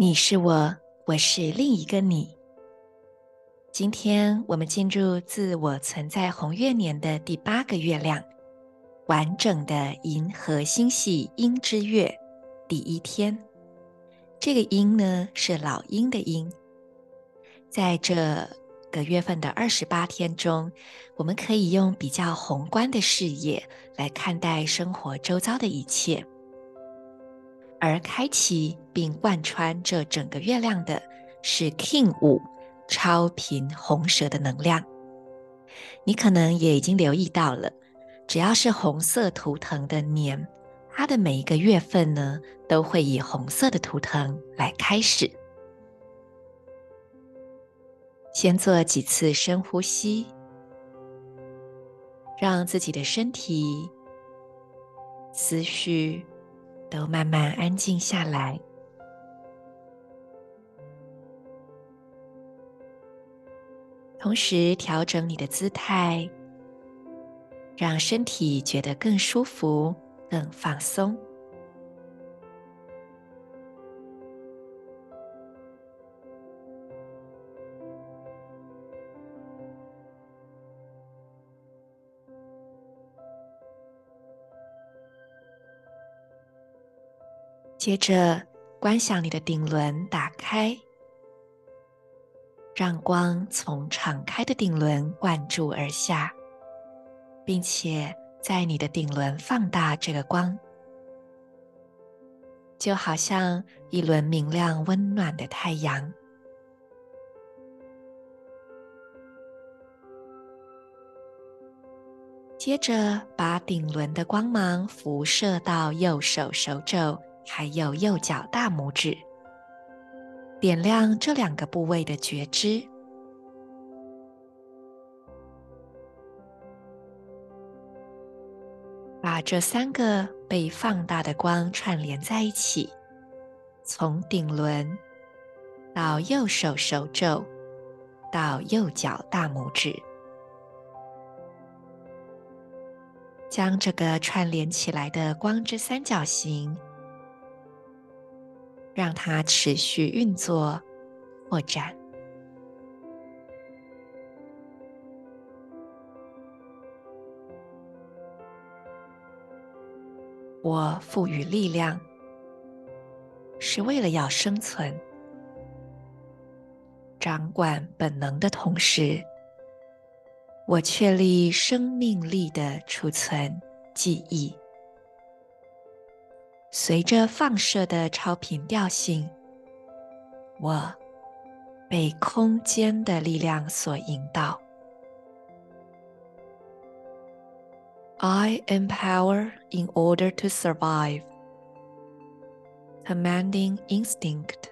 你是我，我是另一个你。今天我们进入自我存在红月年的第八个月亮，完整的银河星系鹰之月第一天。这个鹰呢，是老鹰的鹰。在这个月份的二十八天中，我们可以用比较宏观的视野来看待生活周遭的一切。而开启并贯穿这整个月亮的是 King 五超频红蛇的能量。你可能也已经留意到了，只要是红色图腾的年。它的每一个月份呢，都会以红色的图腾来开始。先做几次深呼吸，让自己的身体、思绪都慢慢安静下来。同时调整你的姿态，让身体觉得更舒服。更放松。接着，观想你的顶轮打开，让光从敞开的顶轮灌注而下，并且。在你的顶轮放大这个光，就好像一轮明亮温暖的太阳。接着，把顶轮的光芒辐射到右手手肘，还有右脚大拇指，点亮这两个部位的觉知。把这三个被放大的光串联在一起，从顶轮到右手手肘，到右脚大拇指，将这个串联起来的光之三角形，让它持续运作、扩展。我赋予力量，是为了要生存。掌管本能的同时，我确立生命力的储存记忆。随着放射的超频调性，我被空间的力量所引导。I empower in order to survive. Commanding instinct.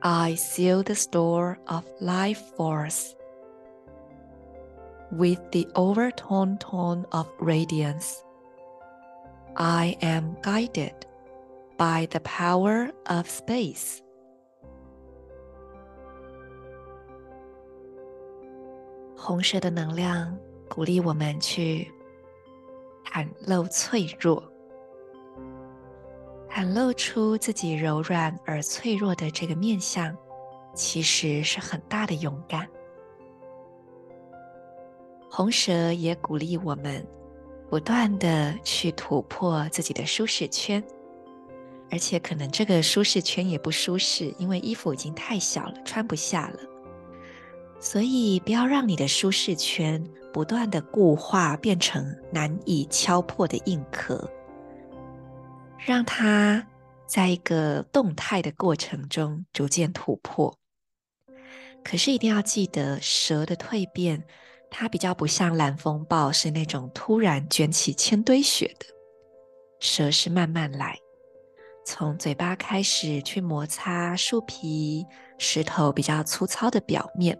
I seal the store of life force with the overtone tone of radiance. I am guided by the power of space. 红色的能量。鼓励我们去袒露脆弱，袒露出自己柔软而脆弱的这个面相，其实是很大的勇敢。红蛇也鼓励我们不断地去突破自己的舒适圈，而且可能这个舒适圈也不舒适，因为衣服已经太小了，穿不下了。所以，不要让你的舒适圈不断的固化，变成难以敲破的硬壳，让它在一个动态的过程中逐渐突破。可是一定要记得，蛇的蜕变，它比较不像蓝风暴，是那种突然卷起千堆雪的。蛇是慢慢来，从嘴巴开始去摩擦树皮、石头比较粗糙的表面，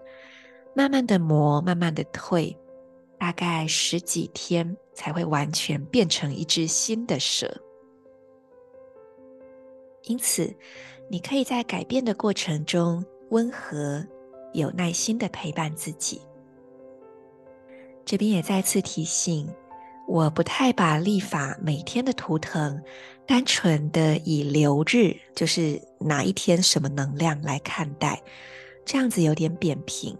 慢慢的磨，慢慢的退，大概十几天才会完全变成一只新的蛇。因此，你可以在改变的过程中温和、有耐心的陪伴自己。这边也再次提醒，我不太把历法每天的图腾单纯的以流日，就是哪一天什么能量来看待，这样子有点扁平。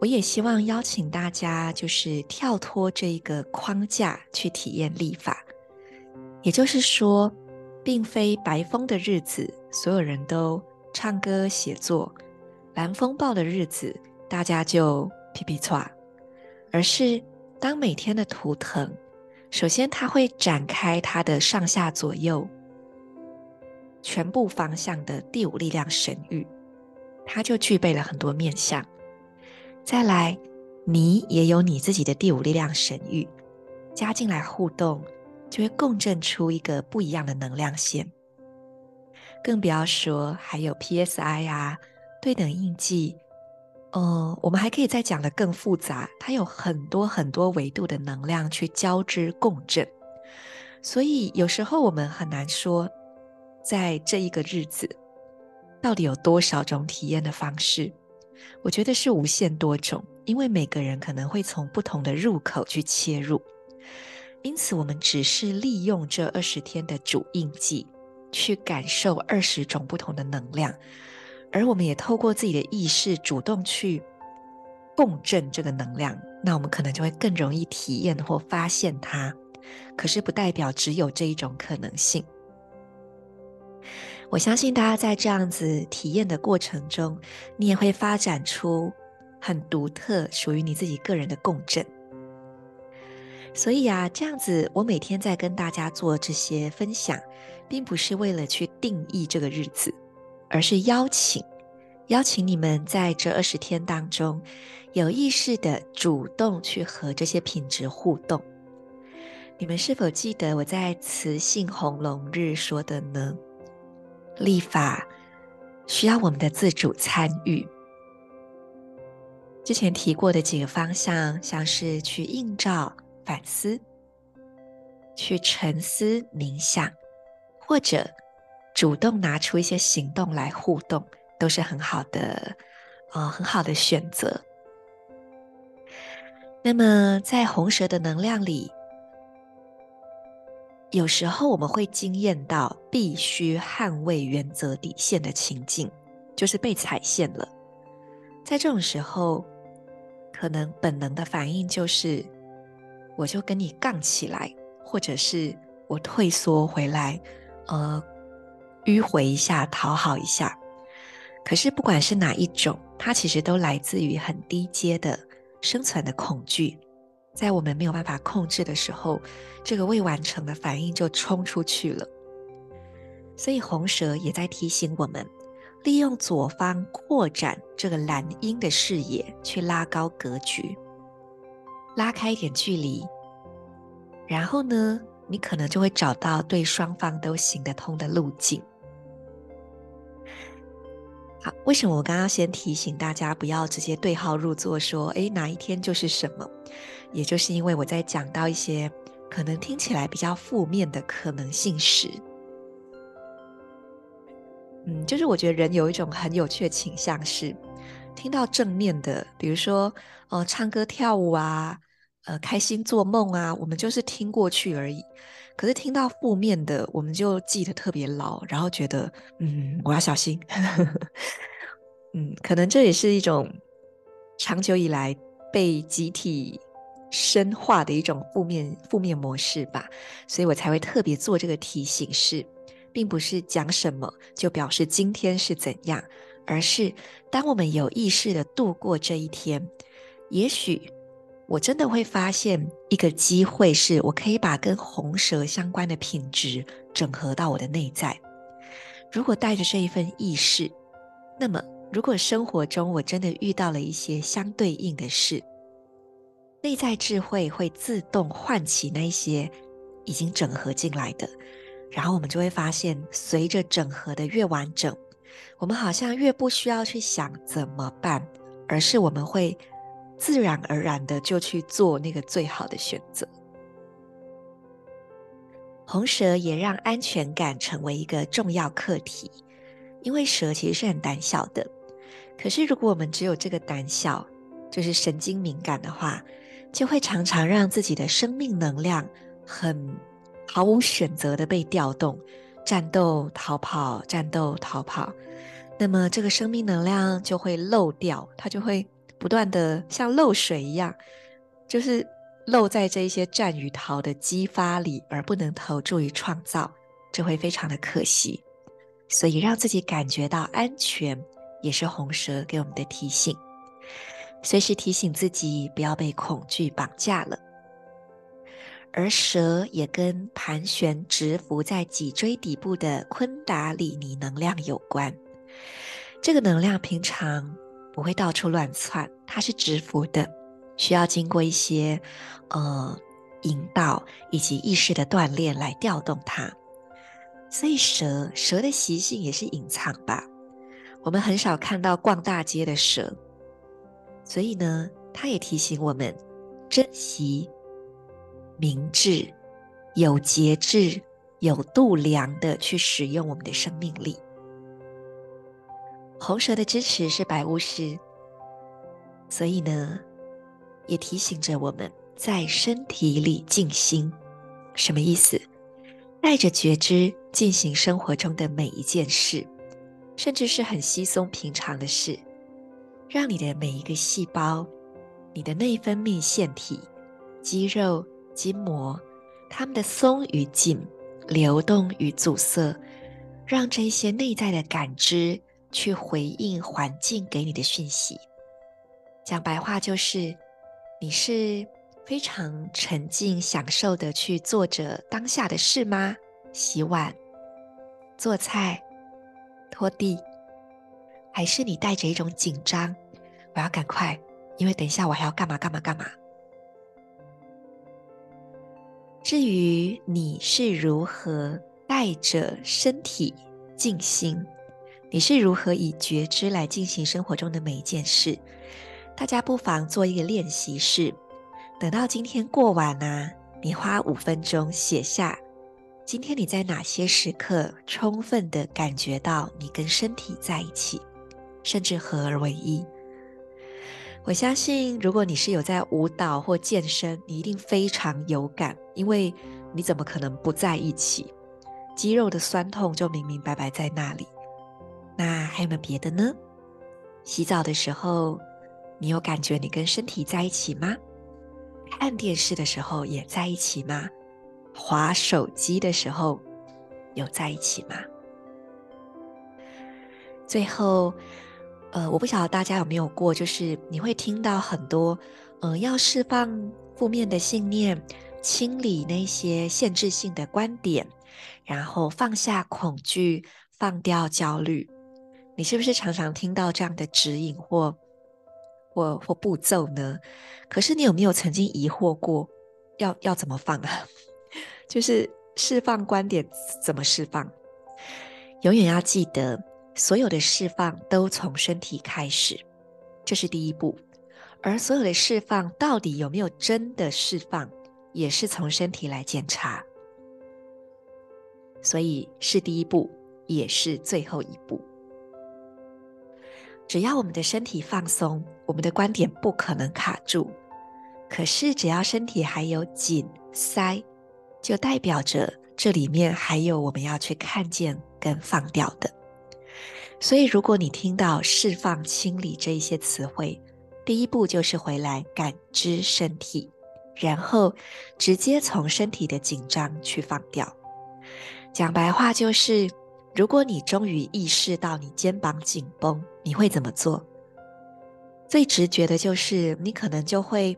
我也希望邀请大家，就是跳脱这一个框架去体验历法，也就是说。并非白风的日子，所有人都唱歌写作；蓝风暴的日子，大家就皮皮剉。而是当每天的图腾，首先它会展开它的上下左右全部方向的第五力量神域，它就具备了很多面向。再来，你也有你自己的第五力量神域，加进来互动。就会共振出一个不一样的能量线，更不要说还有 PSI 啊，对等印记，嗯，我们还可以再讲得更复杂，它有很多很多维度的能量去交织共振，所以有时候我们很难说，在这一个日子到底有多少种体验的方式，我觉得是无限多种，因为每个人可能会从不同的入口去切入。因此，我们只是利用这二十天的主印记，去感受二十种不同的能量，而我们也透过自己的意识，主动去共振这个能量，那我们可能就会更容易体验或发现它。可是，不代表只有这一种可能性。我相信大家在这样子体验的过程中，你也会发展出很独特、属于你自己个人的共振。所以啊，这样子，我每天在跟大家做这些分享，并不是为了去定义这个日子，而是邀请，邀请你们在这二十天当中，有意识的主动去和这些品质互动。你们是否记得我在雌性红龙日说的呢？立法需要我们的自主参与。之前提过的几个方向，像是去映照。反思，去沉思冥想，或者主动拿出一些行动来互动，都是很好的，呃，很好的选择。那么，在红蛇的能量里，有时候我们会惊艳到必须捍卫原则底线的情境，就是被踩线了。在这种时候，可能本能的反应就是。我就跟你杠起来，或者是我退缩回来，呃，迂回一下，讨好一下。可是不管是哪一种，它其实都来自于很低阶的生存的恐惧。在我们没有办法控制的时候，这个未完成的反应就冲出去了。所以红蛇也在提醒我们，利用左方扩展这个蓝鹰的视野，去拉高格局。拉开一点距离，然后呢，你可能就会找到对双方都行得通的路径。好，为什么我刚刚先提醒大家不要直接对号入座，说，哎，哪一天就是什么？也就是因为我在讲到一些可能听起来比较负面的可能性时，嗯，就是我觉得人有一种很有趣的倾向是。听到正面的，比如说，呃，唱歌跳舞啊，呃，开心做梦啊，我们就是听过去而已。可是听到负面的，我们就记得特别牢，然后觉得，嗯，我要小心。嗯，可能这也是一种长久以来被集体深化的一种负面负面模式吧。所以我才会特别做这个提醒是，并不是讲什么就表示今天是怎样。而是，当我们有意识地度过这一天，也许我真的会发现一个机会，是我可以把跟红蛇相关的品质整合到我的内在。如果带着这一份意识，那么如果生活中我真的遇到了一些相对应的事，内在智慧会自动唤起那些已经整合进来的，然后我们就会发现，随着整合的越完整，我们好像越不需要去想怎么办，而是我们会自然而然的就去做那个最好的选择。红蛇也让安全感成为一个重要课题，因为蛇其实是很胆小的，可是如果我们只有这个胆小，就是神经敏感的话，就会常常让自己的生命能量很毫无选择的被调动，战斗、逃跑、战斗、逃跑。那么这个生命能量就会漏掉，它就会不断的像漏水一样，就是漏在这一些战与逃的激发里，而不能投注于创造，这会非常的可惜。所以让自己感觉到安全，也是红蛇给我们的提醒。随时提醒自己不要被恐惧绑架了，而蛇也跟盘旋直伏在脊椎底部的昆达里尼能量有关。这个能量平常不会到处乱窜，它是直伏的，需要经过一些呃引导以及意识的锻炼来调动它。所以蛇蛇的习性也是隐藏吧，我们很少看到逛大街的蛇。所以呢，它也提醒我们珍惜、明智、有节制、有度量的去使用我们的生命力。红蛇的支持是白巫师，所以呢，也提醒着我们在身体里静心。什么意思？带着觉知进行生活中的每一件事，甚至是很稀松平常的事。让你的每一个细胞、你的内分泌腺体、肌肉、筋膜，它们的松与紧、流动与阻塞，让这些内在的感知去回应环境给你的讯息。讲白话就是，你是非常沉浸、享受的去做着当下的事吗？洗碗、做菜、拖地。还是你带着一种紧张，我要赶快，因为等一下我还要干嘛干嘛干嘛。至于你是如何带着身体静心，你是如何以觉知来进行生活中的每一件事，大家不妨做一个练习是，等到今天过完呢、啊，你花五分钟写下，今天你在哪些时刻充分的感觉到你跟身体在一起。甚至合而为一。我相信，如果你是有在舞蹈或健身，你一定非常有感，因为你怎么可能不在一起？肌肉的酸痛就明明白白在那里。那还有没有别的呢？洗澡的时候，你有感觉你跟身体在一起吗？看电视的时候也在一起吗？划手机的时候有在一起吗？最后。呃，我不晓得大家有没有过，就是你会听到很多，呃，要释放负面的信念，清理那些限制性的观点，然后放下恐惧，放掉焦虑。你是不是常常听到这样的指引或或或步骤呢？可是你有没有曾经疑惑过，要要怎么放啊？就是释放观点怎么释放？永远要记得。所有的释放都从身体开始，这是第一步。而所有的释放到底有没有真的释放，也是从身体来检查。所以是第一步，也是最后一步。只要我们的身体放松，我们的观点不可能卡住。可是只要身体还有紧塞，就代表着这里面还有我们要去看见跟放掉的。所以，如果你听到释放、清理这一些词汇，第一步就是回来感知身体，然后直接从身体的紧张去放掉。讲白话就是，如果你终于意识到你肩膀紧绷，你会怎么做？最直觉的就是，你可能就会，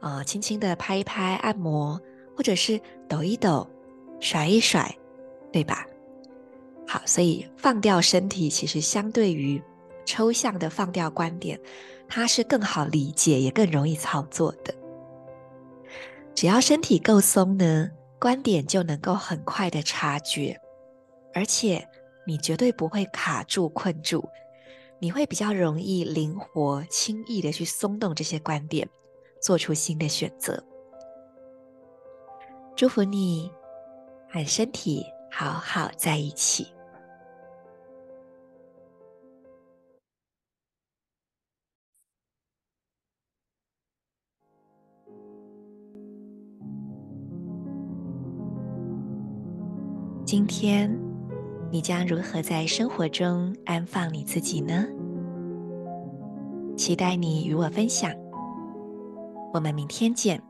呃，轻轻的拍一拍、按摩，或者是抖一抖、甩一甩，对吧？好，所以放掉身体，其实相对于抽象的放掉观点，它是更好理解，也更容易操作的。只要身体够松呢，观点就能够很快的察觉，而且你绝对不会卡住、困住，你会比较容易灵活、轻易的去松动这些观点，做出新的选择。祝福你和身体好好在一起。今天你将如何在生活中安放你自己呢？期待你与我分享。我们明天见。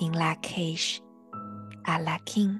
In La Cage, a la King